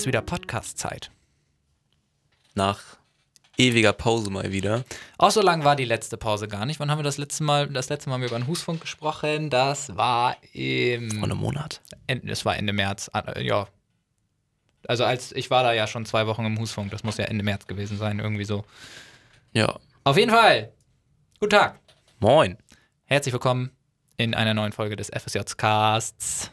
ist wieder Podcast-Zeit. Nach ewiger Pause mal wieder. Auch so lang war die letzte Pause gar nicht. Wann haben wir das letzte Mal, das letzte Mal haben wir über den Husfunk gesprochen? Das war im. Vor einem Monat. Das war Ende März. Ah, äh, Ja. Also als ich war da ja schon zwei Wochen im Husfunk. Das muss ja Ende März gewesen sein, irgendwie so. Ja. Auf jeden Fall. Guten Tag. Moin. Herzlich willkommen in einer neuen Folge des FSJ Casts.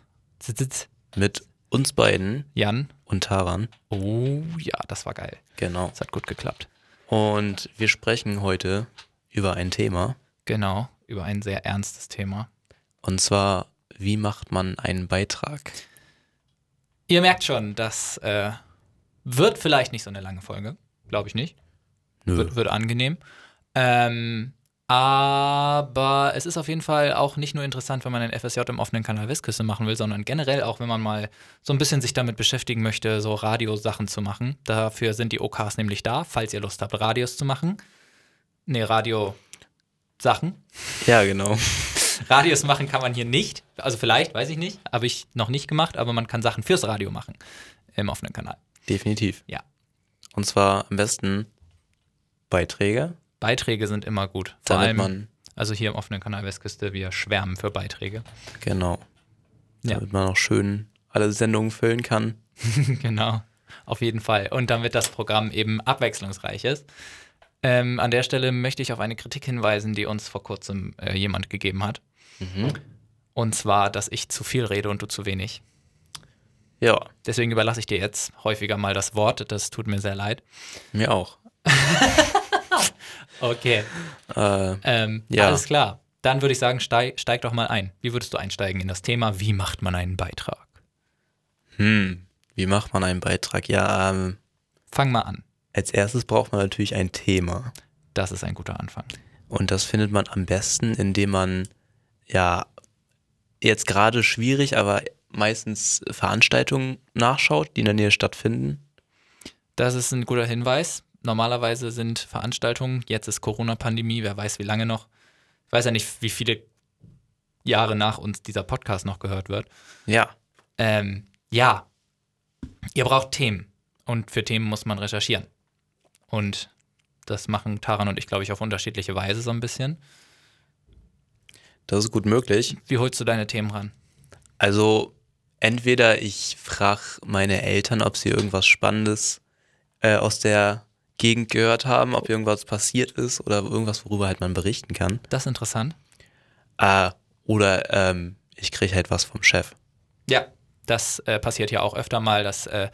Mit uns beiden Jan. Und Taran. Oh ja, das war geil. Genau. Das hat gut geklappt. Und wir sprechen heute über ein Thema. Genau, über ein sehr ernstes Thema. Und zwar, wie macht man einen Beitrag? Ihr merkt schon, das äh, wird vielleicht nicht so eine lange Folge. Glaube ich nicht. Nö. Wird, wird angenehm. Ähm, aber es ist auf jeden Fall auch nicht nur interessant, wenn man ein FSJ im offenen Kanal Westküste machen will, sondern generell auch, wenn man mal so ein bisschen sich damit beschäftigen möchte, so Radiosachen zu machen. Dafür sind die OKs nämlich da, falls ihr Lust habt, Radios zu machen. Nee, Radio-Sachen. Ja, genau. Radios machen kann man hier nicht. Also vielleicht, weiß ich nicht. Habe ich noch nicht gemacht, aber man kann Sachen fürs Radio machen im offenen Kanal. Definitiv. Ja. Und zwar am besten Beiträge, Beiträge sind immer gut. Vor damit allem, man, also hier im offenen Kanal Westküste, wir schwärmen für Beiträge. genau, Ja. damit man auch schön alle Sendungen füllen kann. genau, auf jeden Fall. Und damit das Programm eben abwechslungsreich ist. Ähm, an der Stelle möchte ich auf eine Kritik hinweisen, die uns vor kurzem äh, jemand gegeben hat. Mhm. Und zwar, dass ich zu viel rede und du zu wenig. Ja, Deswegen überlasse ich dir jetzt häufiger mal das Wort. Das tut mir sehr leid. mir auch. Okay. Äh, Ähm, Ja. Alles klar. Dann würde ich sagen, steig, steig doch mal ein. Wie würdest du einsteigen in das Thema? Wie macht man einen Beitrag? hm, wie macht man einen Beitrag? Ja, ähm, Fang mal an. als erstes braucht man natürlich ein Thema. Das ist ein guter Anfang. Und das findet man am besten, indem man, ja, jetzt gerade schwierig, aber meistens Veranstaltungen nachschaut, die in der Nähe stattfinden. Das ist ein guter Hinweis. Normalerweise sind Veranstaltungen, jetzt ist Corona-Pandemie, wer weiß wie lange noch. Ich weiß ja nicht, wie viele Jahre nach uns dieser Podcast noch gehört wird. Ja, Ähm, ja, ihr braucht Themen. Und für Themen muss man recherchieren. Und das machen Taran und ich, glaube ich, auf unterschiedliche Weise so ein bisschen. das ist gut möglich. Wie holst du deine Themen ran? Also, entweder ich frage meine Eltern, ob sie irgendwas Spannendes äh, aus der Gegend gehört haben, ob irgendwas passiert ist oder irgendwas, worüber halt man berichten kann. Das ist interessant. Äh, oder ähm, ich kriege halt was vom Chef. Ja, das äh, passiert ja auch öfter mal, dass äh,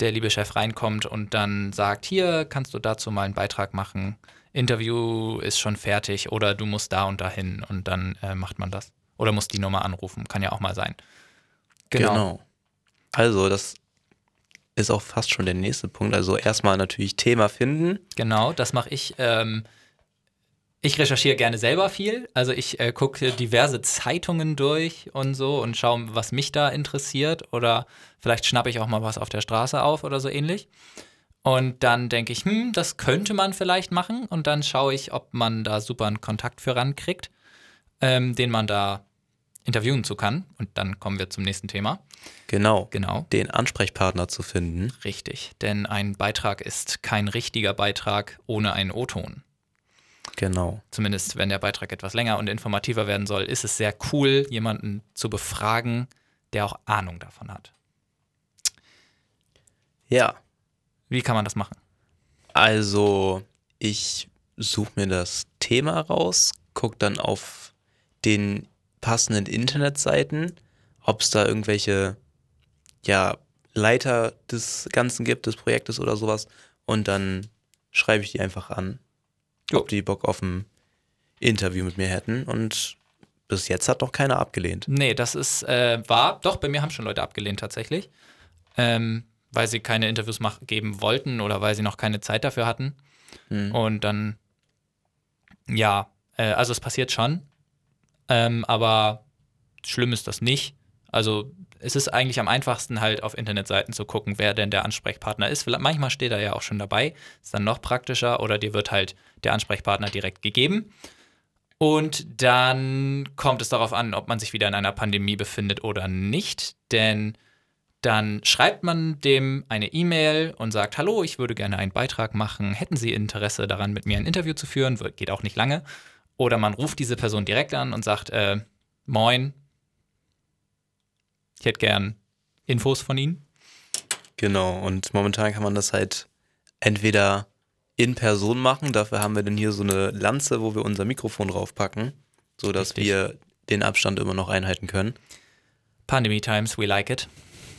der liebe Chef reinkommt und dann sagt, hier kannst du dazu mal einen Beitrag machen. Interview ist schon fertig oder du musst da und dahin und dann äh, macht man das. Oder muss die Nummer anrufen, kann ja auch mal sein. Genau. Also, das ist auch fast schon der nächste Punkt. Also erstmal natürlich Thema finden. Genau, das mache ich. Ähm, ich recherchiere gerne selber viel. Also ich äh, gucke diverse Zeitungen durch und so und schaue, was mich da interessiert. Oder vielleicht schnappe ich auch mal was auf der Straße auf oder so ähnlich. Und dann denke ich, hm, das könnte man vielleicht machen. Und dann schaue ich, ob man da super einen Kontakt für rankriegt, ähm, den man da interviewen zu kann. Und dann kommen wir zum nächsten Thema. Genau. Genau. Den Ansprechpartner zu finden. Richtig. Denn ein Beitrag ist kein richtiger Beitrag ohne einen O-Ton. Genau. zumindest wenn der Beitrag etwas länger und informativer werden soll, ist es sehr cool, jemanden zu befragen, der auch Ahnung davon hat. Ja. Wie kann man das machen? Also, ich suche mir das Thema raus, gucke dann auf den passenden Internetseiten, ob es da irgendwelche ja, Leiter des Ganzen gibt, des Projektes oder sowas. Und dann schreibe ich die einfach an, Jo. ob die Bock auf ein Interview mit mir hätten. Und bis jetzt hat noch keiner abgelehnt. Nee, das ist äh, wahr. Doch, bei mir haben schon Leute abgelehnt tatsächlich. Ähm, weil sie keine Interviews geben wollten oder weil sie noch keine Zeit dafür hatten. Hm. Und dann, ja, äh, also es passiert schon. Ähm, aber schlimm ist das nicht. Also es ist eigentlich am einfachsten halt auf Internetseiten zu gucken, wer denn der Ansprechpartner ist. Manchmal steht er ja auch schon dabei, ist dann noch praktischer oder dir wird halt der Ansprechpartner direkt gegeben. Und dann kommt es darauf an, ob man sich wieder in einer Pandemie befindet oder nicht. Denn dann schreibt man dem eine E-Mail und sagt, hallo, ich würde gerne einen Beitrag machen. Hätten Sie Interesse daran, mit mir ein Interview zu führen? Geht auch nicht lange. Oder man ruft diese Person direkt an und sagt, äh, moin, ich hätte gern Infos von Ihnen. Genau, und momentan kann man das halt entweder in Person machen, dafür haben wir dann hier so eine Lanze, wo wir unser Mikrofon draufpacken, sodass Richtig. wir den Abstand immer noch einhalten können. Pandemie Times, we like it.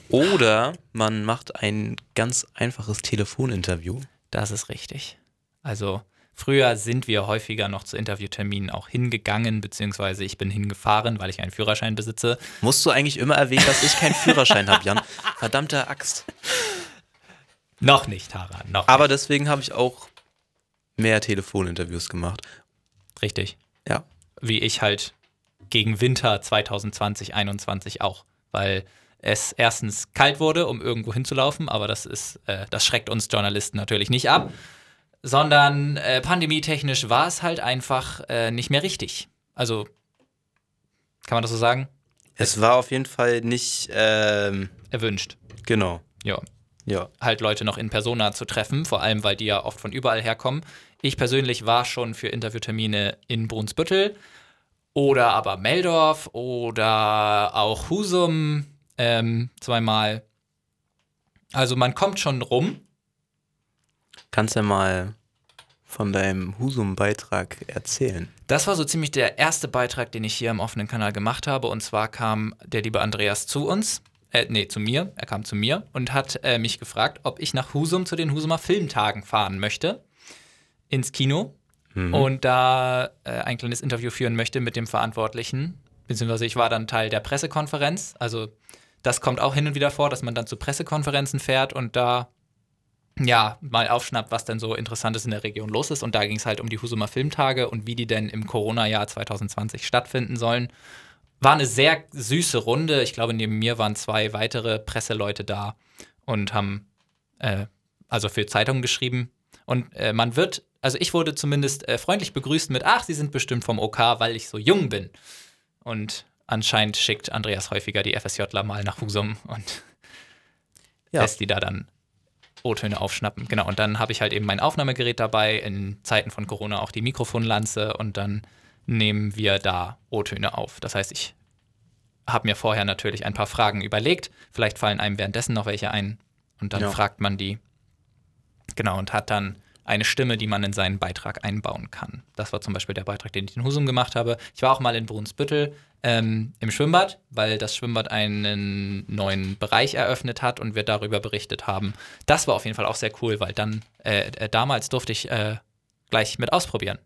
Oder man macht ein ganz einfaches Telefoninterview. Das ist richtig. Also früher sind wir häufiger noch zu Interviewterminen auch hingegangen, beziehungsweise ich bin hingefahren, weil ich einen Führerschein besitze. Musst du eigentlich immer erwähnen, dass ich keinen Führerschein habe, Jan? Verdammte Axt. Noch nicht, Tara, noch Aber deswegen habe ich auch mehr Telefoninterviews gemacht. nicht. Richtig. Ja. Wie ich halt gegen Winter 2020, 2021 auch. Weil es erstens kalt wurde, um irgendwo hinzulaufen, aber das ist, äh, das schreckt uns Journalisten natürlich nicht ab. Sondern äh, pandemietechnisch war es halt einfach äh, nicht mehr richtig. Also, kann man das so sagen? Es war auf jeden Fall nicht, ähm, Erwünscht. genau. Ja. Ja. halt Leute noch in Persona zu treffen, vor allem weil die ja oft von überall herkommen. Ich persönlich war schon für Interviewtermine in Brunsbüttel oder aber Meldorf oder auch Husum ähm, zweimal. Also man kommt schon rum. Kannst ja mal von deinem Husum-Beitrag erzählen. Das war so ziemlich der erste Beitrag, den ich hier im offenen Kanal gemacht habe. Und zwar kam der liebe Andreas zu uns, äh, nee, zu mir. Er kam zu mir und hat äh, mich gefragt, ob ich nach Husum zu den Husumer Filmtagen fahren möchte. Ins Kino. Und da äh, ein kleines Interview führen möchte mit dem Verantwortlichen. Beziehungsweise ich war dann Teil der Pressekonferenz. Also das kommt auch hin und wieder vor, dass man dann zu Pressekonferenzen fährt und da ja, mal aufschnappt, was denn so Interessantes in der Region los ist. Und da ging es halt um die Husumer Filmtage und wie die denn im Corona-Jahr 2020 stattfinden sollen. War eine sehr süße Runde. Ich glaube, neben mir waren zwei weitere Presseleute da und haben äh, also für Zeitungen geschrieben. Und äh, man wird, also ich wurde zumindest äh, freundlich begrüßt mit, ach, Sie sind bestimmt vom OK, weil ich so jung bin. Und anscheinend schickt Andreas häufiger die FSJler mal nach Husum und Ja. lässt die da dann O-Töne aufschnappen. Genau, und dann habe ich halt eben mein Aufnahmegerät dabei, in Zeiten von Corona auch die Mikrofonlanze und dann nehmen wir da O-Töne auf. Das heißt, ich habe mir vorher natürlich ein paar Fragen überlegt. Vielleicht fallen einem währenddessen noch welche ein und dann Ja. fragt man die. Genau, und hat dann eine Stimme, die man in seinen Beitrag einbauen kann. Das war zum Beispiel der Beitrag, den ich in Husum gemacht habe. Ich war auch mal in Brunsbüttel ähm, im Schwimmbad, weil das Schwimmbad einen neuen Bereich eröffnet hat und wir darüber berichtet haben. Das war auf jeden Fall auch sehr cool, weil dann äh, äh, damals durfte ich äh, gleich mit ausprobieren.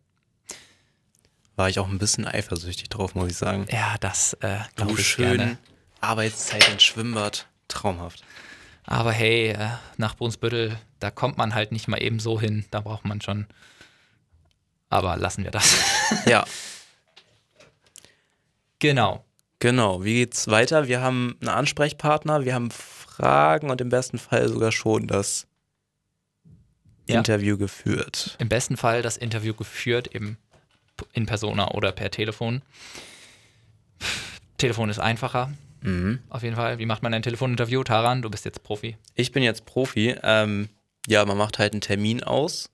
War ich auch ein bisschen eifersüchtig drauf, muss ich sagen. Ja, das äh, glaube ich schön gerne. Arbeitszeit ins Schwimmbad. Traumhaft. Aber hey, äh, nach Brunsbüttel, da kommt man halt nicht mal eben so hin. Da braucht man schon. Aber lassen wir das. Ja, genau. genau. Wie geht's weiter? Wir haben einen Ansprechpartner, wir haben Fragen und im besten Fall sogar schon das Ja. Interview geführt. Im besten Fall das Interview geführt, eben in Persona oder per Telefon. Telefon ist einfacher, Mhm. auf jeden Fall. Wie macht man ein Telefoninterview? Taran, du bist jetzt Profi. Ich bin jetzt Profi. Ähm, ja, man macht halt einen Termin aus,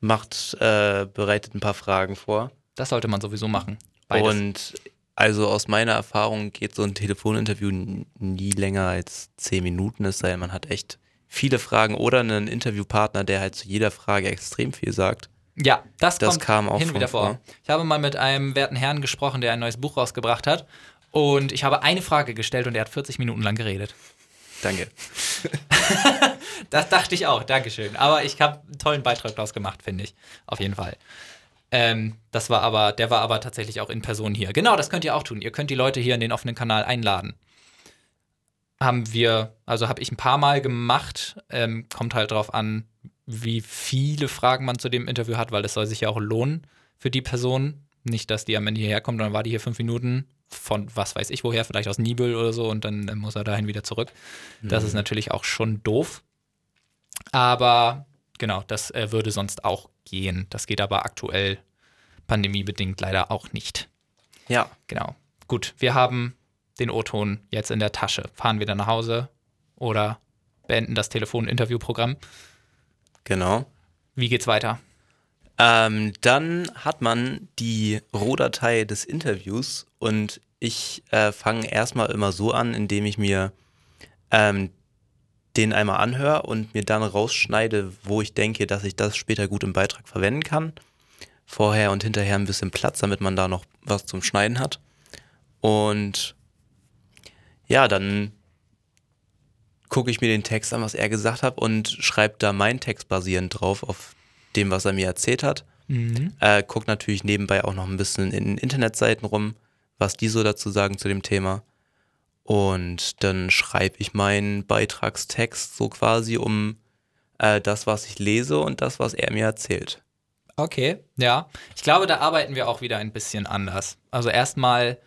macht, äh, bereitet ein paar Fragen vor. Das sollte man sowieso machen. Beides. Und also aus meiner Erfahrung geht so ein Telefoninterview nie länger als zehn Minuten, es sei denn, man hat echt viele Fragen oder einen Interviewpartner, der halt zu jeder Frage extrem viel sagt. Ja, das, Das kam auch hin und wieder vor. vor. Ich habe mal mit einem werten Herrn gesprochen, der ein neues Buch rausgebracht hat. Und ich habe eine Frage gestellt und er hat 40 Minuten lang geredet. Danke. Das dachte ich auch, Dankeschön. Aber ich habe einen tollen Beitrag daraus gemacht, finde ich. Auf jeden Fall. Ähm, das war aber, der war aber tatsächlich auch in Person hier. Genau, das könnt ihr auch tun. Ihr könnt die Leute hier in den offenen Kanal einladen. Haben wir, also habe ich ein paar Mal gemacht. Ähm, kommt halt drauf an, wie viele Fragen man zu dem Interview hat, weil es soll sich ja auch lohnen für die Person. Nicht, dass die am Ende hierher kommt dann war die hier fünf Minuten von was weiß ich woher, vielleicht aus Nibel oder so und dann muss er dahin wieder zurück. Das ist natürlich auch schon doof. Aber genau, das äh, würde sonst auch gehen. Das geht aber aktuell pandemiebedingt leider auch nicht. Ja, Genau. Gut, wir haben den O-Ton jetzt in der Tasche. Fahren wieder nach Hause. oder beenden das Telefon-Interviewprogramm. Genau. Wie geht's weiter? Ähm, dann hat man die Rohdatei des Interviews und ich äh, fange erstmal immer so an, indem ich mir ähm, den einmal anhöre und mir dann rausschneide, wo ich denke, dass ich das später gut im Beitrag verwenden kann. Vorher und hinterher ein bisschen Platz, damit man da noch was zum Schneiden hat. Und ja, dann gucke ich mir den Text an, was er gesagt hat und schreibe da meinen Text basierend drauf auf dem, was er mir erzählt hat. Mhm. Äh, guck natürlich nebenbei auch noch ein bisschen in Internetseiten rum, was die so dazu sagen zu dem Thema. Und dann schreibe ich meinen Beitragstext so quasi um äh, das, was ich lese und das, was er mir erzählt. Okay, ja. Ich glaube, da arbeiten wir auch wieder ein bisschen anders. Also erstmal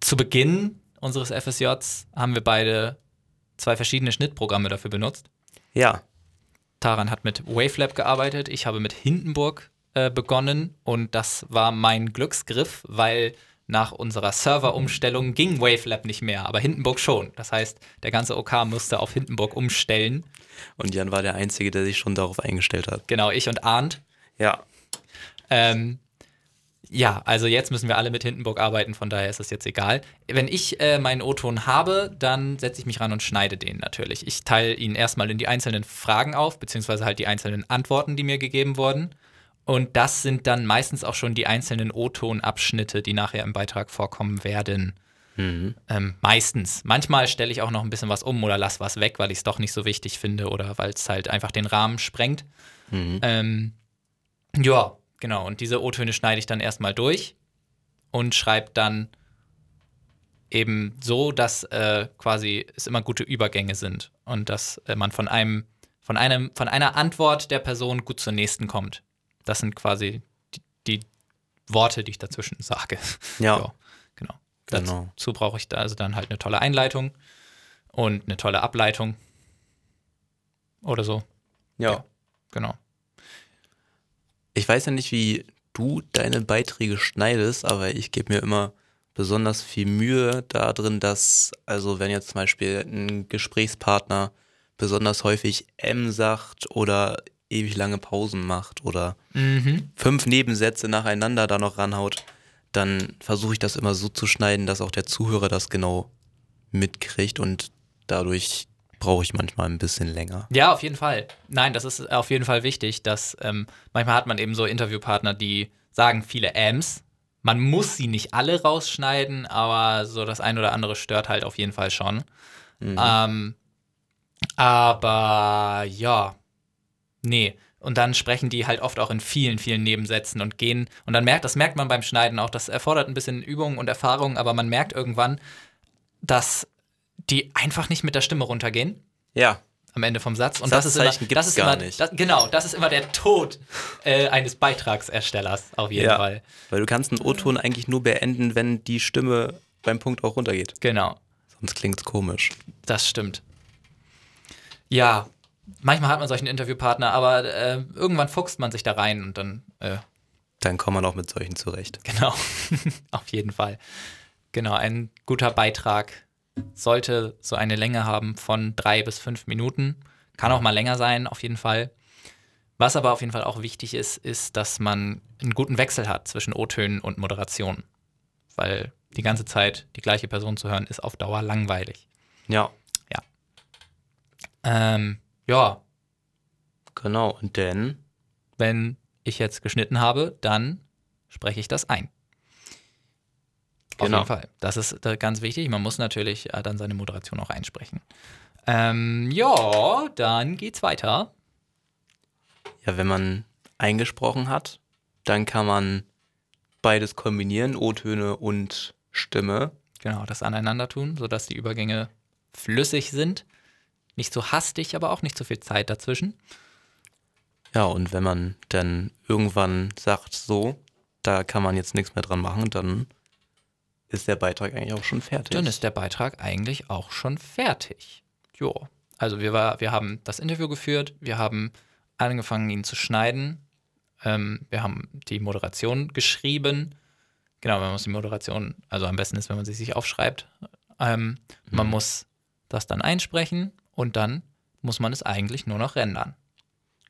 zu Beginn unseres FSJs haben wir beide zwei verschiedene Schnittprogramme dafür benutzt. Ja, Taran hat mit Wavelab gearbeitet, ich habe mit Hindenburg äh, begonnen und das war mein Glücksgriff, weil nach unserer Serverumstellung ging Wavelab nicht mehr, aber Hindenburg schon. Das heißt, der ganze OK musste auf Hindenburg umstellen. und Jan war der Einzige, der sich schon darauf eingestellt hat. Genau, ich und Arndt. Ja, Ähm, ja, also jetzt müssen wir alle mit Hindenburg arbeiten, von daher ist es jetzt egal. Wenn ich äh, meinen O-Ton habe, dann setze ich mich ran und schneide den natürlich. Ich teile ihn erstmal in die einzelnen Fragen auf, beziehungsweise halt die einzelnen Antworten, die mir gegeben wurden. Und das sind dann meistens auch schon die einzelnen O-Ton-Abschnitte, die nachher im Beitrag vorkommen werden. mhm. Ähm, meistens. Manchmal stelle ich auch noch ein bisschen was um oder lasse was weg, weil ich es doch nicht so wichtig finde oder weil es halt einfach den Rahmen sprengt. Mhm. Ähm, ja, genau. Und diese O-Töne schneide ich dann erstmal durch und schreibe dann eben so, dass äh, quasi es immer gute Übergänge sind und dass äh, man von einem, von einem, von einer Antwort der Person gut zur nächsten kommt. Das sind quasi die, die Worte, die ich dazwischen sage. Ja. genau. Genau. Dazu brauche ich da also dann halt eine tolle Einleitung und eine tolle Ableitung. Oder so. ja. Ja. Genau. Ich weiß ja nicht, wie du deine Beiträge schneidest, aber ich gebe mir immer besonders viel Mühe darin, dass, also wenn jetzt zum Beispiel ein Gesprächspartner besonders häufig M sagt oder ewig lange Pausen macht oder Mhm. fünf Nebensätze nacheinander da noch ranhaut, dann versuche ich das immer so zu schneiden, dass auch der Zuhörer das genau mitkriegt und dadurch brauche ich manchmal ein bisschen länger. Ja, auf jeden Fall. Nein, das ist auf jeden Fall wichtig, dass ähm, manchmal hat man eben so Interviewpartner, die sagen viele Ams. Man muss sie nicht alle rausschneiden, aber so das ein oder andere stört halt auf jeden Fall schon. Ähm, aber ja, nee. Und dann sprechen die halt oft auch in vielen, vielen Nebensätzen und gehen. Und dann merkt, das merkt man beim Schneiden auch, das erfordert ein bisschen Übung und Erfahrung, aber man merkt irgendwann, dass die einfach nicht mit der Stimme runtergehen Ja, am Ende vom Satz. Und das ist immer, das ist gar immer, nicht. Das, genau, das ist immer der Tod äh, eines Beitragserstellers, auf jeden ja, Fall. weil du kannst einen O-Ton eigentlich nur beenden, wenn die Stimme beim Punkt auch runtergeht. Genau, Sonst klingt's komisch. das stimmt. Ja, manchmal hat man solchen Interviewpartner, aber äh, irgendwann fuchst man sich da rein und dann, äh, Dann kommt man auch mit solchen zurecht. genau, auf jeden Fall. Genau, ein guter Beitrag sollte so eine Länge haben von drei bis fünf Minuten. Kann auch mal länger sein, auf jeden Fall. Was aber auf jeden Fall auch wichtig ist, ist, dass man einen guten Wechsel hat zwischen O-Tönen und Moderation. Weil die ganze Zeit die gleiche Person zu hören, ist auf Dauer langweilig. Ja, Ähm, ja, genau. Und dann, wenn ich jetzt geschnitten habe, dann spreche ich das ein. Auf Genau. jeden Fall. Das ist äh, ganz wichtig. Man muss natürlich äh, dann seine Moderation auch einsprechen. Ähm, ja, dann geht's weiter. ja, wenn man eingesprochen hat, dann kann man beides kombinieren, O-Töne und Stimme. Genau, das aneinander tun, sodass die Übergänge flüssig sind. Nicht zu hastig, aber auch nicht zu viel Zeit dazwischen. Ja, und wenn man dann irgendwann sagt, so, da kann man jetzt nichts mehr dran machen, dann ist der Beitrag eigentlich auch schon fertig. Dann ist der Beitrag eigentlich auch schon fertig. Jo. Also wir, war, wir haben das Interview geführt, wir haben angefangen, ihn zu schneiden. Ähm, wir haben die Moderation geschrieben. Genau, man muss die Moderation, also am besten ist, wenn man sie sich aufschreibt. Ähm, Man muss das dann einsprechen und dann muss man es eigentlich nur noch rendern.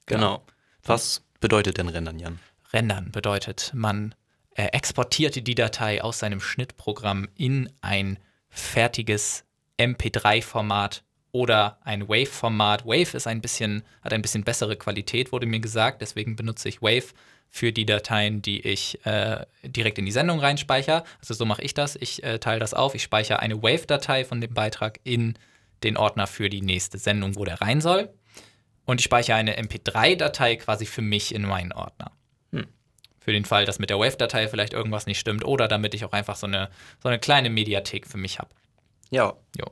Genau. Was bedeutet denn Rendern, Jan? Rendern bedeutet, man äh, exportiert die Datei aus seinem Schnittprogramm in ein fertiges MP3-Format oder ein Wave-Format. Wave ist ein bisschen, hat ein bisschen bessere Qualität, wurde mir gesagt. Deswegen benutze ich Wave für die Dateien, die ich äh, direkt in die Sendung reinspeichere. Also so mache ich das. Ich äh, teile das auf. Ich speichere eine Wave-Datei von dem Beitrag in den Ordner für die nächste Sendung, wo der rein soll. Und ich speichere eine MP3-Datei quasi für mich in meinen Ordner. Für den Fall, dass mit der Wave-Datei vielleicht irgendwas nicht stimmt oder damit ich auch einfach so eine, so eine kleine Mediathek für mich habe. Ja, Jo.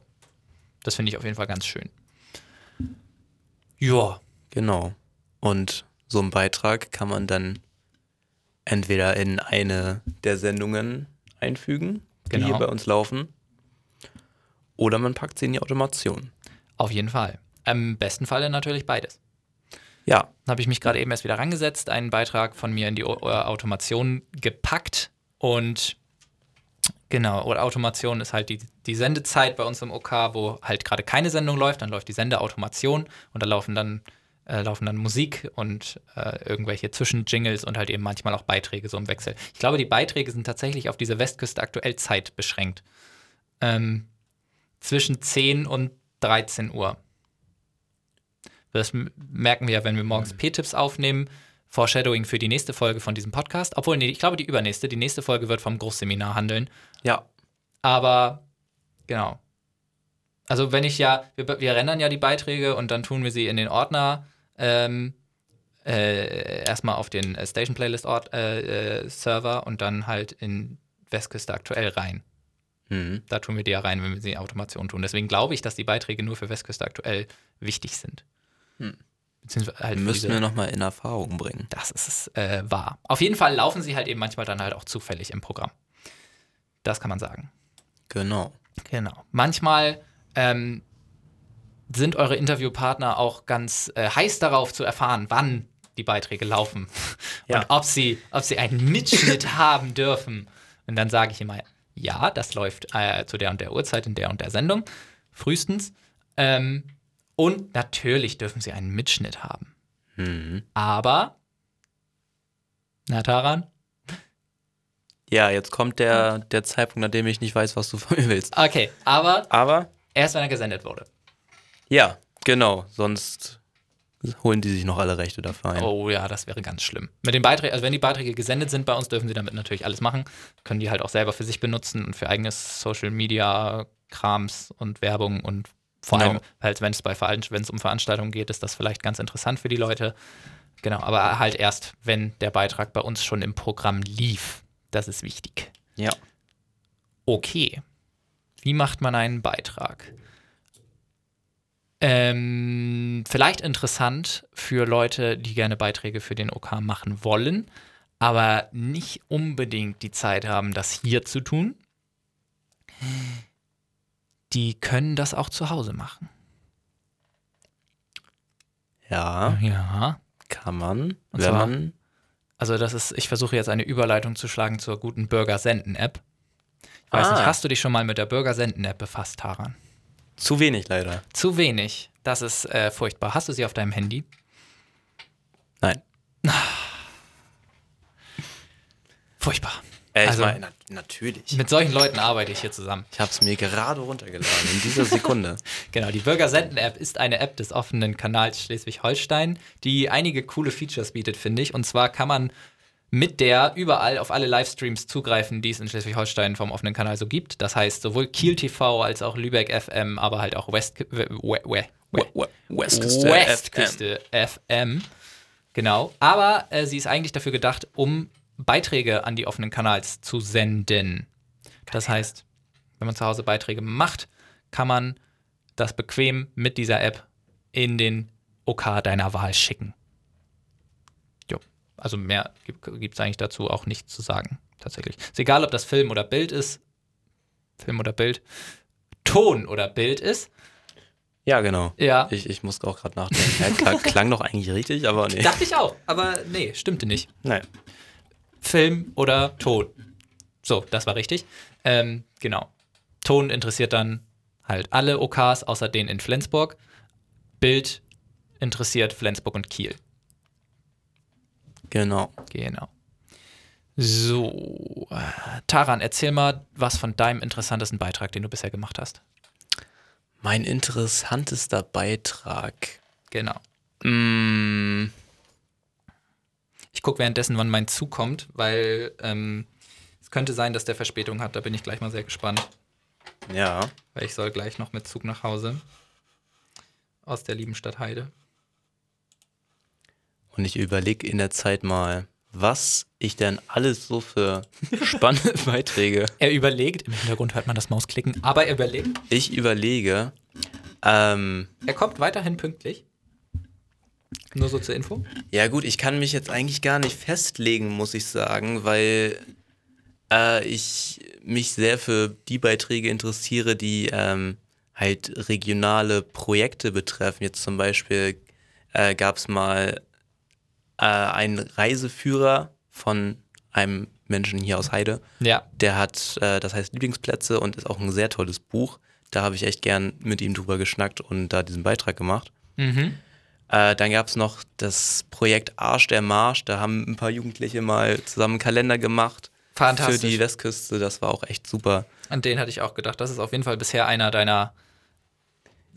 Das finde ich auf jeden Fall ganz schön. Ja. genau. Und so einen Beitrag kann man dann entweder in eine der Sendungen einfügen, die Genau. hier bei uns laufen, oder man packt sie in die Automation. Auf jeden Fall. Im besten Falle natürlich beides. Ja, Dann habe ich mich gerade eben erst wieder rangesetzt, einen Beitrag von mir in die O- äh, Automation gepackt und genau, oder Automation ist halt die, die Sendezeit bei uns im OK, wo halt gerade keine Sendung läuft, dann läuft die Sendeautomation und da laufen dann, äh, laufen dann Musik und äh, irgendwelche Zwischenjingles und halt eben manchmal auch Beiträge so im Wechsel. Ich glaube, die Beiträge sind tatsächlich auf diese Westküste aktuell Zeit beschränkt. Ähm, zwischen 10 und 13 Uhr. Das merken wir ja, wenn wir morgens P-Tipps aufnehmen. Foreshadowing für die nächste Folge von diesem Podcast. Obwohl, nee, ich glaube, die übernächste. Die nächste Folge wird vom Großseminar handeln. ja, Aber, genau. Also, wenn ich ja, wir, wir rendern ja die Beiträge und dann tun wir sie in den Ordner. Ähm, äh, erstmal auf den äh, Station Playlist Ort, äh, äh, Server und dann halt in Westküste aktuell rein. mhm. Da tun wir die ja rein, wenn wir sie in Automation tun. Deswegen glaube ich, dass die Beiträge nur für Westküste aktuell wichtig sind. Hm. Beziehungsweise halt müssen wir nochmal in Erfahrung bringen. das ist es äh, wahr. Auf jeden Fall laufen sie halt eben manchmal dann halt auch zufällig im Programm. Das kann man sagen. Genau. Genau. Manchmal ähm, sind eure Interviewpartner auch ganz äh, heiß darauf zu erfahren, wann die Beiträge laufen Ja. und ob sie, ob sie einen Mitschnitt haben dürfen. Und dann sage ich immer, ja, das läuft äh, zu der und der Uhrzeit in der und der Sendung, frühestens. Ähm, und natürlich dürfen sie einen Mitschnitt haben. Mhm. Aber, na Taran? Ja, jetzt kommt der, der Zeitpunkt, an dem ich nicht weiß, was du von mir willst. Okay, aber Aber erst wenn er gesendet wurde. ja, genau. Sonst holen die sich noch alle Rechte dafür ein. Oh ja, das wäre ganz schlimm. Mit den Beiträgen, also wenn die Beiträge gesendet sind bei uns, dürfen sie damit natürlich alles machen. Können die halt auch selber für sich benutzen und für eigenes Social Media Krams und Werbung und vor Genau. allem, halt, wenn es bei wenn es um Veranstaltungen geht, ist das vielleicht ganz interessant für die Leute. Genau, aber halt erst, wenn der Beitrag bei uns schon im Programm lief. Das ist wichtig. Ja. Okay. Wie macht man einen Beitrag? Ähm, vielleicht interessant für Leute, die gerne Beiträge für den OK machen wollen, aber nicht unbedingt die Zeit haben, das hier zu tun. Die können das auch zu Hause machen. Ja, Ja. kann man. Und wenn zwar- man. Also das ist, ich versuche jetzt eine Überleitung zu schlagen zur guten Bürger Senden App. Ich weiß Ah. nicht, hast du dich schon mal mit der Bürger Senden App befasst, Taran? Zu wenig leider. Zu wenig. Das ist äh, furchtbar. Hast du sie auf deinem Handy? Nein. Furchtbar. Äh, ich Also- meine, na, natürlich. Mit solchen Leuten arbeite ich hier zusammen. Ich habe es mir gerade runtergeladen, in dieser Sekunde. Genau, die Bürgersenden-App ist eine App des offenen Kanals Schleswig-Holstein, die einige coole Features bietet, finde ich. Und zwar kann man mit der überall auf alle Livestreams zugreifen, die es in Schleswig-Holstein vom offenen Kanal so gibt. Das heißt, sowohl Kiel TV als auch Lübeck FM, aber halt auch West, we, we, we, we, Westküste. Westküste FM. Genau. Aber äh, sie ist eigentlich dafür gedacht, um Beiträge an die offenen Kanals zu senden. Das heißt, wenn man zu Hause Beiträge macht, kann man das bequem mit dieser App in den OK deiner Wahl schicken. Jo. Also mehr gibt es eigentlich dazu auch nichts zu sagen, tatsächlich. Ist egal, ob das Film oder Bild ist. Film oder Bild. Ton oder Bild ist. Ja, genau. Ja. Ich, ich muss auch gerade nachdenken. Ja, klang, klang doch eigentlich richtig, aber nee. Dachte ich auch, aber nee, stimmte nicht. Nein. Film oder Ton. So, das war richtig. Ähm, genau. Ton interessiert dann Halt alle OKs außer den in Flensburg. Bild interessiert Flensburg und Kiel. Genau. Genau. So, Taran, erzähl mal was von deinem interessantesten Beitrag, den du bisher gemacht hast. Mein interessantester Beitrag. Genau. Mm, Ich gucke währenddessen, wann mein Zug kommt, weil ähm, es könnte sein, dass der Verspätung hat. Da bin ich gleich mal sehr gespannt, ja. weil ich soll gleich noch mit Zug nach Hause aus der lieben Stadt Heide. Und ich überlege in der Zeit mal, was ich denn alles so für spannende Beiträge. Er überlegt, im Hintergrund hört man das Mausklicken, aber er überlegt. Ich überlege, ähm, Er kommt weiterhin pünktlich. Nur so zur Info. ja gut, ich kann mich jetzt eigentlich gar nicht festlegen, muss ich sagen, weil äh, ich mich sehr für die Beiträge interessiere, die ähm, halt regionale Projekte betreffen. Jetzt zum Beispiel äh, gab es mal äh, einen Reiseführer von einem Menschen hier aus Heide. Ja, Der hat, äh, das heißt Lieblingsplätze und ist auch ein sehr tolles Buch. Da habe ich echt gern mit ihm drüber geschnackt und da diesen Beitrag gemacht. Mhm. Äh, dann gab es noch das Projekt Arsch der Marsch. Da haben ein paar Jugendliche mal zusammen einen Kalender gemacht Fantastisch. für die Westküste. Das war auch echt super. An den hatte ich auch gedacht. Das ist auf jeden Fall bisher einer deiner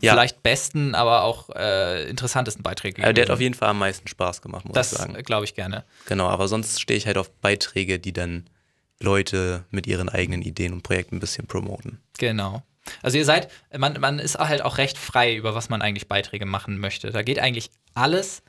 Ja. vielleicht besten, aber auch äh, interessantesten Beiträge. Äh, der hat auf jeden Fall am meisten Spaß gemacht, muss ich Das sagen. glaube ich gerne. Genau, aber sonst stehe ich halt auf Beiträge, die dann Leute mit ihren eigenen Ideen und Projekten ein bisschen promoten. Genau. Also ihr seid, man, man ist halt auch recht frei, über was man eigentlich Beiträge machen möchte. Da geht eigentlich alles.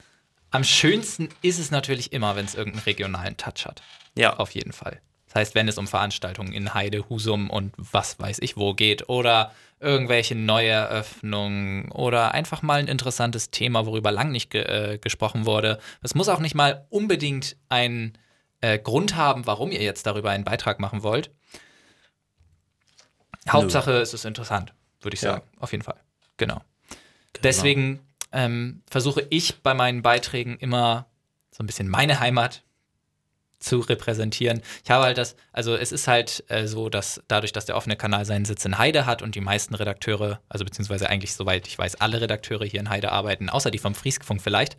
Am schönsten ist es natürlich immer, wenn es irgendeinen regionalen Touch hat. Ja, Auf jeden Fall. Das heißt, wenn es um Veranstaltungen in Heide, Husum und was weiß ich wo geht oder irgendwelche Neueröffnungen oder einfach mal ein interessantes Thema, worüber lang nicht ge äh, gesprochen wurde. Es muss auch nicht mal unbedingt einen äh, Grund haben, warum ihr jetzt darüber einen Beitrag machen wollt. Hauptsache, es ist interessant, würde ich Ja. sagen. Auf jeden Fall. Genau. Deswegen ähm, versuche ich bei meinen Beiträgen immer so ein bisschen meine Heimat zu repräsentieren. Ich habe halt das, also es ist halt äh, so, dass dadurch, dass der offene Kanal seinen Sitz in Heide hat und die meisten Redakteure, also beziehungsweise eigentlich, soweit ich weiß, alle Redakteure hier in Heide arbeiten, außer die vom Frieskfunk vielleicht,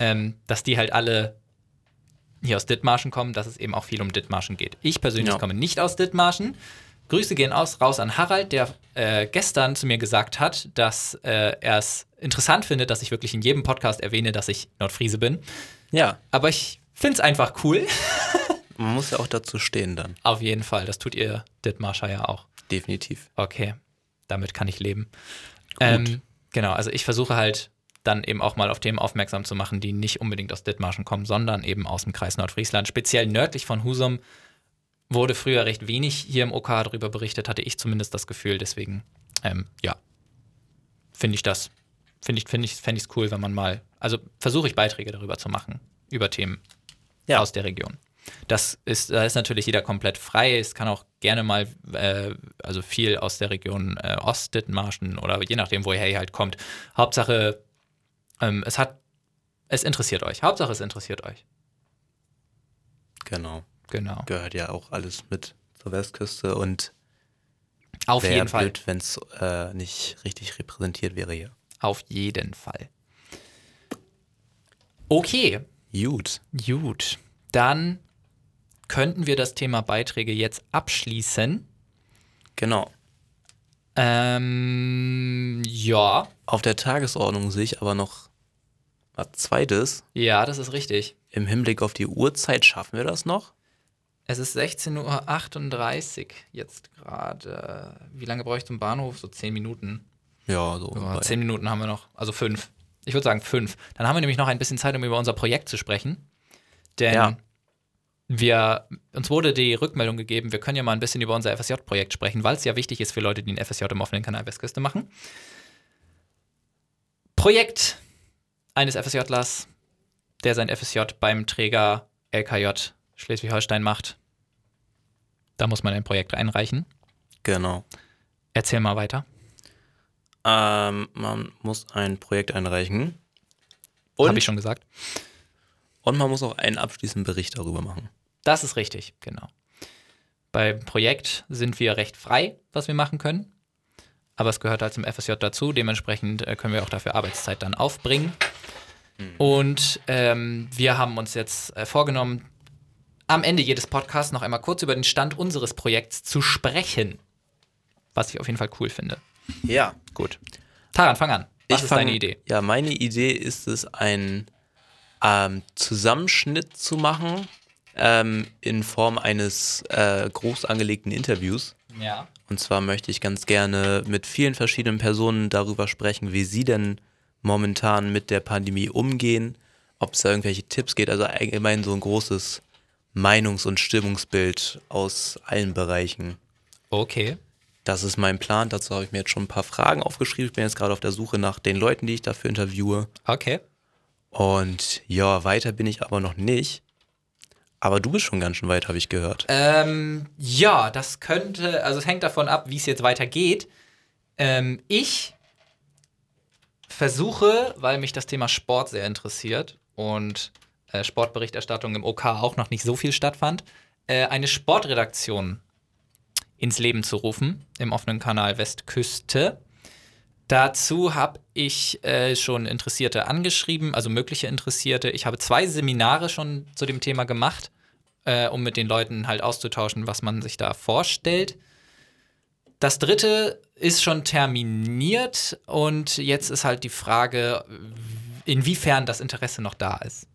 ähm, dass die halt alle hier aus Dithmarschen kommen, dass es eben auch viel um Dithmarschen geht. Ich persönlich Ja. komme nicht aus Dithmarschen. Grüße gehen aus, raus an Harald, der äh, gestern zu mir gesagt hat, dass äh, er es interessant findet, dass ich wirklich in jedem Podcast erwähne, dass ich Nordfriese bin. ja, Aber ich finde es einfach cool. man muss ja auch dazu stehen dann. Auf jeden Fall, das tut ihr Dithmarscher ja auch. Definitiv. Okay, damit kann ich leben. Ähm, genau, also ich versuche halt dann eben auch mal auf Themen aufmerksam zu machen, die nicht unbedingt aus Dithmarschen kommen, sondern eben aus dem Kreis Nordfriesland. Speziell nördlich von Husum wurde früher recht wenig hier im OK darüber berichtet, hatte ich zumindest das Gefühl. Deswegen, ähm, ja, finde ich das, finde ich, finde ich, fände ich es cool, wenn man mal, also versuche ich Beiträge darüber zu machen, über Themen Ja. aus der Region. Das ist, da ist natürlich jeder komplett frei. Es kann auch gerne mal, äh, also viel aus der Region äh, Ostdithmarschen oder je nachdem, woher ihr halt kommt. Hauptsache, ähm, es hat, es interessiert euch. Hauptsache, es interessiert euch. Genau. Genau. Gehört ja auch alles mit zur Westküste und Auf wäre jeden Fall. wenn es äh, nicht richtig repräsentiert wäre hier. Auf jeden Fall. Okay, Gut. gut. Dann könnten wir das Thema Beiträge jetzt abschließen. Genau. Ähm, ja, Auf der Tagesordnung sehe ich aber noch was Zweites. ja, das ist richtig. Im Hinblick auf die Uhrzeit schaffen wir das noch? Es ist 16.38 Uhr jetzt gerade. Wie lange brauche ich zum Bahnhof? So 10 Minuten. Ja, so. Ja, bei- 10 Minuten haben wir noch. Also 5. Ich würde sagen 5. Dann haben wir nämlich noch ein bisschen Zeit, um über unser Projekt zu sprechen. Denn Ja. wir, uns wurde die Rückmeldung gegeben, wir können ja mal ein bisschen über unser FSJ-Projekt sprechen, weil es ja wichtig ist für Leute, die ein FSJ im offenen Kanal Westküste machen. Projekt eines FSJlers, der sein FSJ beim Träger LKJ Schleswig-Holstein macht. Da muss man ein Projekt einreichen. Genau. Erzähl mal weiter. Ähm, man muss ein Projekt einreichen. Habe ich schon gesagt. und man muss auch einen abschließenden Bericht darüber machen. Das ist richtig, genau. Beim Projekt sind wir recht frei, was wir machen können. aber es gehört halt zum FSJ dazu. Dementsprechend äh, können wir auch dafür Arbeitszeit dann aufbringen. Und ähm, wir haben uns jetzt äh, vorgenommen, am Ende jedes Podcasts noch einmal kurz über den Stand unseres Projekts zu sprechen. Was ich auf jeden Fall cool finde. Ja. Gut. Taran, fang an. Was ist fang- deine Idee? Ja, meine Idee ist es, einen ähm, Zusammenschnitt zu machen ähm, in Form eines äh, groß angelegten Interviews. Ja. Und zwar möchte ich ganz gerne mit vielen verschiedenen Personen darüber sprechen, wie sie denn momentan mit der Pandemie umgehen, ob es da irgendwelche Tipps geht, also allgemein so ein großes Meinungs- und Stimmungsbild aus allen Bereichen. Okay. Das ist mein Plan. Dazu habe ich mir jetzt schon ein paar Fragen aufgeschrieben. Ich bin jetzt gerade auf der Suche nach den Leuten, die ich dafür interviewe. Okay. Und ja, weiter bin ich aber noch nicht. Aber du bist schon ganz schön weit, habe ich gehört. Ähm, ja, das könnte, also es hängt davon ab, wie es jetzt weitergeht. Ähm, ich versuche, weil mich das Thema Sport sehr interessiert und äh, Sportberichterstattung im OK auch noch nicht so viel stattfand, äh, eine Sportredaktion ins Leben zu rufen im offenen Kanal Westküste. Dazu habe ich äh, schon Interessierte angeschrieben, also mögliche Interessierte. Ich habe zwei Seminare schon zu dem Thema gemacht, äh, um mit den Leuten halt auszutauschen, was man sich da vorstellt. Das dritte ist schon terminiert und jetzt ist halt die Frage, inwiefern das Interesse noch da ist.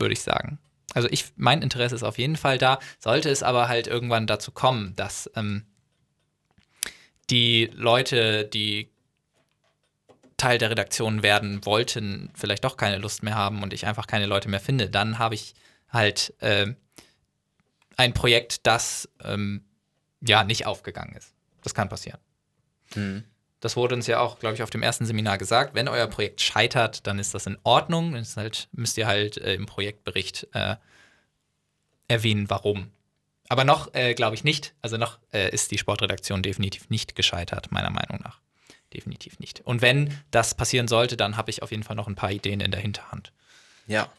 Würde ich sagen. Also ich, mein Interesse ist auf jeden Fall da. Sollte es aber halt irgendwann dazu kommen, dass ähm, die Leute, die Teil der Redaktion werden wollten, vielleicht doch keine Lust mehr haben und ich einfach keine Leute mehr finde, dann habe ich halt äh, ein Projekt, das ähm, ja nicht aufgegangen ist. Das kann passieren. Hm. Das wurde uns ja auch, glaube ich, auf dem ersten Seminar gesagt. Wenn euer Projekt scheitert, dann ist das in Ordnung. Dann halt, müsst ihr halt äh, im Projektbericht äh, erwähnen, warum. Aber noch äh, glaube ich nicht. Also noch äh, ist die Sportredaktion definitiv nicht gescheitert, meiner Meinung nach. Definitiv nicht. Und wenn das passieren sollte, dann habe ich auf jeden Fall noch ein paar Ideen in der Hinterhand. Ja,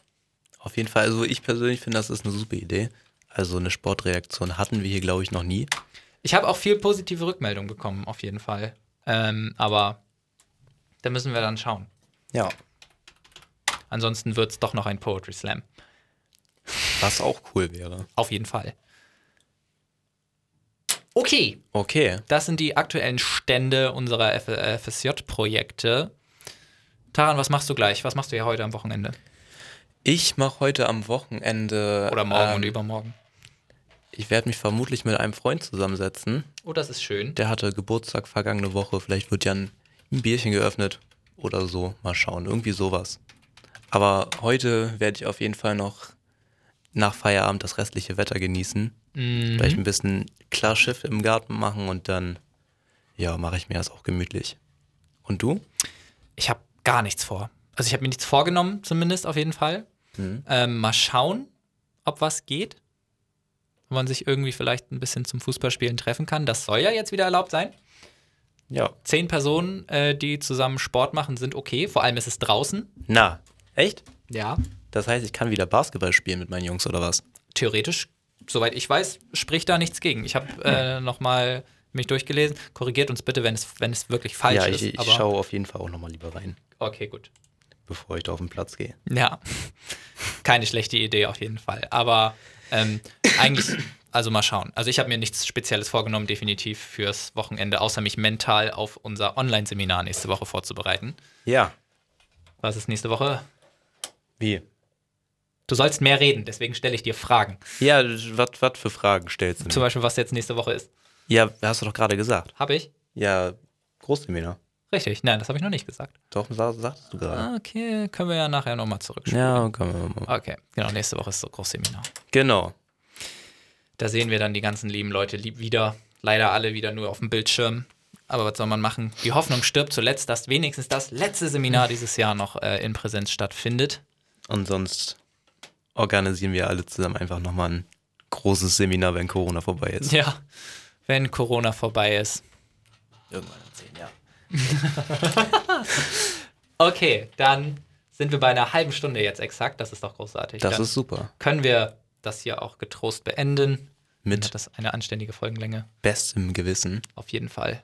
auf jeden Fall. Also ich persönlich finde, das ist eine super Idee. Also eine Sportreaktion hatten wir hier, glaube ich, noch nie. Ich habe auch viel positive Rückmeldungen bekommen, auf jeden Fall. Ähm, aber da müssen wir dann schauen. Ja. Ansonsten wird es doch noch ein Poetry Slam. Was auch cool wäre. Auf jeden Fall. Okay, Okay. das sind die aktuellen Stände unserer FSJ-Projekte. Taran, was machst du gleich? Was machst du ja heute am Wochenende? Ich mache heute am Wochenende. Oder morgen ähm, und übermorgen? Ich werde mich vermutlich mit einem Freund zusammensetzen. Oh, das ist schön. Der hatte Geburtstag vergangene Woche. Vielleicht wird ja ein, Bierchen geöffnet oder so. Mal schauen. Irgendwie sowas. Aber heute werde ich auf jeden Fall noch nach Feierabend das restliche Wetter genießen. Mhm. Vielleicht ein bisschen Klarschiff im Garten machen und dann, ja, mache ich mir das auch gemütlich. Und du? Ich habe gar nichts vor. Also ich habe mir nichts vorgenommen, zumindest auf jeden Fall. Mhm. Ähm, mal schauen, ob was geht. Ob man sich irgendwie vielleicht ein bisschen zum Fußballspielen treffen kann. Das soll ja jetzt wieder erlaubt sein. Ja. Zehn Personen, äh, die zusammen Sport machen, sind okay. Vor allem ist es draußen. Na, echt? Ja. Das heißt, ich kann wieder Basketball spielen mit meinen Jungs oder was? Theoretisch, soweit ich weiß, spricht da nichts gegen. Ich habe äh, nochmal mich durchgelesen. Korrigiert uns bitte, wenn es, wenn es wirklich falsch ja, ist. ich, ich schaue auf jeden Fall auch nochmal lieber rein, okay, gut. bevor ich da auf den Platz gehe. Ja, keine schlechte Idee auf jeden Fall. Aber ähm, eigentlich, also mal schauen. Also ich habe mir nichts Spezielles vorgenommen, definitiv fürs Wochenende, außer mich mental auf unser Online-Seminar nächste Woche vorzubereiten. Ja. Was ist nächste Woche? Wie? Du sollst mehr reden, deswegen stelle ich dir Fragen. Ja, was für Fragen stellst du Zum mir? Beispiel, was jetzt nächste Woche ist. Ja, hast du doch gerade gesagt. Habe ich? Ja, Großseminar. Richtig, nein, das habe ich noch nicht gesagt. Doch, sa- sagtest du gerade. Ah, Okay, können wir ja nachher nochmal zurückschauen. Ja, können wir mal. Okay, genau, nächste Woche ist so Großseminar. Genau. Da sehen wir dann die ganzen lieben Leute lieb wieder. Leider alle wieder nur auf dem Bildschirm. Aber was soll man machen? Die Hoffnung stirbt zuletzt, dass wenigstens das letzte Seminar dieses Jahr noch äh, in Präsenz stattfindet. Und sonst organisieren wir alle zusammen einfach nochmal ein großes Seminar, wenn Corona vorbei ist. Ja, wenn Corona vorbei ist. Irgendwann in zehn Jahren. Okay, dann sind wir bei einer halben Stunde jetzt exakt. Das ist doch großartig. Das dann ist super. können wir das hier auch getrost beenden. Mit das eine anständige Folgenlänge. bestem Gewissen. Auf jeden Fall.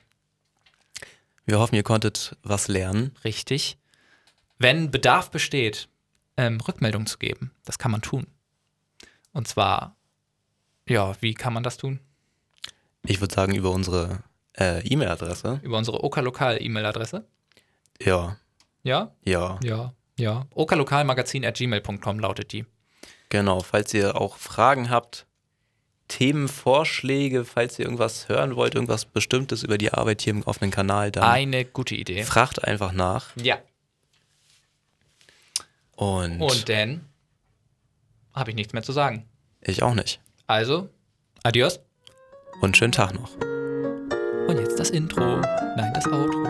Wir hoffen, ihr konntet was lernen. Richtig. Wenn Bedarf besteht, ähm, Rückmeldung zu geben, das kann man tun. Und zwar, ja, wie kann man das tun? Ich würde sagen, über unsere äh, E-Mail-Adresse. Über unsere Okalokal-E-Mail-Adresse? Ja, Ja? ja. Ja. Ja. okalokalmagazin.gmail.com lautet die. Genau, falls ihr auch Fragen habt, Themenvorschläge, falls ihr irgendwas hören wollt, irgendwas Bestimmtes über die Arbeit hier im offenen Kanal, dann Eine gute Idee. fragt einfach nach. Ja. Und, Und dann habe ich nichts mehr zu sagen. ich auch nicht. Also, adios. Und schönen Tag noch. Das Intro. Nein, das Outro.